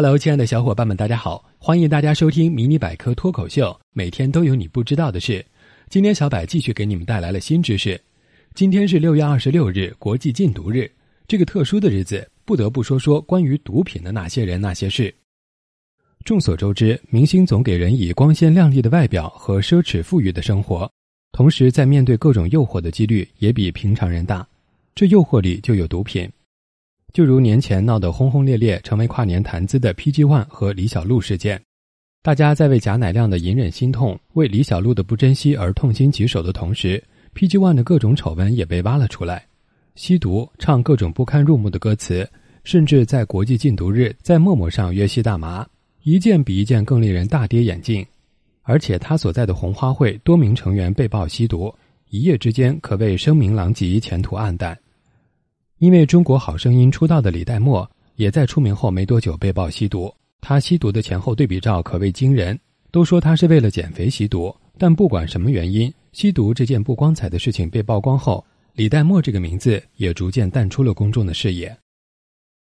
Hello，亲爱的小伙伴们，大家好！欢迎大家收听《迷你百科脱口秀》，每天都有你不知道的事。今天小百继续给你们带来了新知识。今天是六月二十六日，国际禁毒日。这个特殊的日子，不得不说说关于毒品的那些人那些事。众所周知，明星总给人以光鲜亮丽的外表和奢侈富裕的生活，同时在面对各种诱惑的几率也比平常人大。这诱惑里就有毒品。就如年前闹得轰轰烈烈、成为跨年谈资的 PG One 和李小璐事件，大家在为贾乃亮的隐忍心痛、为李小璐的不珍惜而痛心疾首的同时，PG One 的各种丑闻也被挖了出来：吸毒、唱各种不堪入目的歌词，甚至在国际禁毒日在陌陌上约吸大麻，一件比一件更令人大跌眼镜。而且他所在的红花会多名成员被曝吸毒，一夜之间可谓声名狼藉、前途黯淡。因为中国好声音出道的李代沫，也在出名后没多久被曝吸毒。他吸毒的前后对比照可谓惊人。都说他是为了减肥吸毒，但不管什么原因，吸毒这件不光彩的事情被曝光后，李代沫这个名字也逐渐淡出了公众的视野。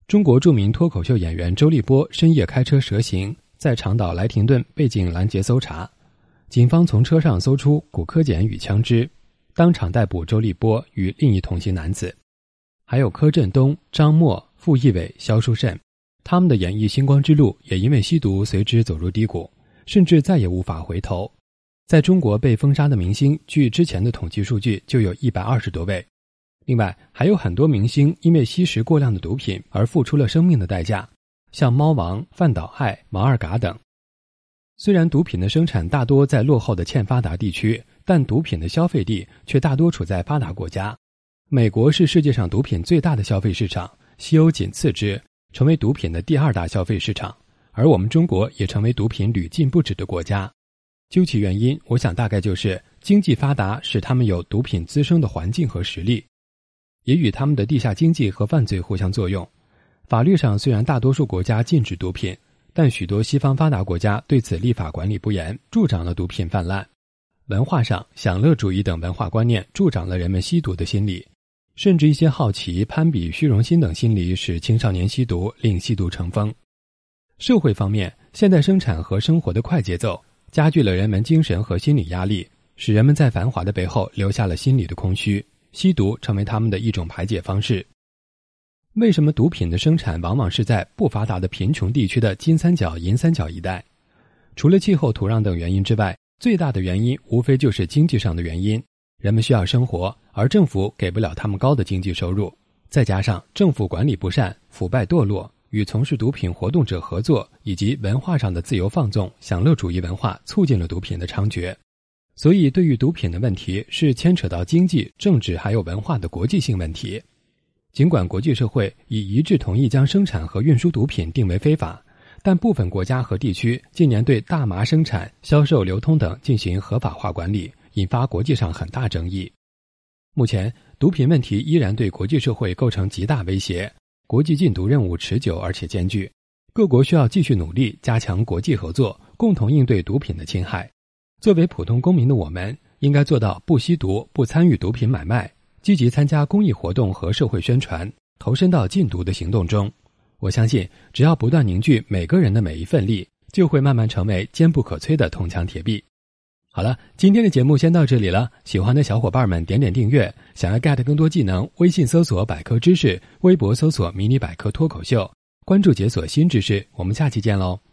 中国著名脱口秀演员周立波深夜开车蛇行，在长岛莱廷顿被警拦截搜查，警方从车上搜出骨科碱与枪支，当场逮捕周立波与另一同行男子。还有柯震东、张默、傅艺伟、肖书慎，他们的演艺星光之路也因为吸毒随之走入低谷，甚至再也无法回头。在中国被封杀的明星，据之前的统计数据就有一百二十多位。另外，还有很多明星因为吸食过量的毒品而付出了生命的代价，像猫王、范岛爱、王二嘎等。虽然毒品的生产大多在落后的欠发达地区，但毒品的消费地却大多处在发达国家。美国是世界上毒品最大的消费市场，西欧仅次之，成为毒品的第二大消费市场。而我们中国也成为毒品屡禁不止的国家。究其原因，我想大概就是经济发达使他们有毒品滋生的环境和实力，也与他们的地下经济和犯罪互相作用。法律上虽然大多数国家禁止毒品，但许多西方发达国家对此立法管理不严，助长了毒品泛滥。文化上，享乐主义等文化观念助长了人们吸毒的心理。甚至一些好奇、攀比、虚荣心等心理，使青少年吸毒，令吸毒成风。社会方面，现代生产和生活的快节奏，加剧了人们精神和心理压力，使人们在繁华的背后留下了心理的空虚。吸毒成为他们的一种排解方式。为什么毒品的生产往往是在不发达的贫穷地区的金三角、银三角一带？除了气候、土壤等原因之外，最大的原因无非就是经济上的原因。人们需要生活，而政府给不了他们高的经济收入，再加上政府管理不善、腐败堕落，与从事毒品活动者合作，以及文化上的自由放纵、享乐主义文化，促进了毒品的猖獗。所以，对于毒品的问题，是牵扯到经济、政治还有文化的国际性问题。尽管国际社会已一致同意将生产和运输毒品定为非法，但部分国家和地区近年对大麻生产、销售、流通等进行合法化管理。引发国际上很大争议。目前，毒品问题依然对国际社会构成极大威胁，国际禁毒任务持久而且艰巨。各国需要继续努力，加强国际合作，共同应对毒品的侵害。作为普通公民的我们，应该做到不吸毒、不参与毒品买卖，积极参加公益活动和社会宣传，投身到禁毒的行动中。我相信，只要不断凝聚每个人的每一份力，就会慢慢成为坚不可摧的铜墙铁壁。好了，今天的节目先到这里了。喜欢的小伙伴们点点订阅，想要 get 更多技能，微信搜索百科知识，微博搜索迷你百科脱口秀，关注解锁新知识。我们下期见喽。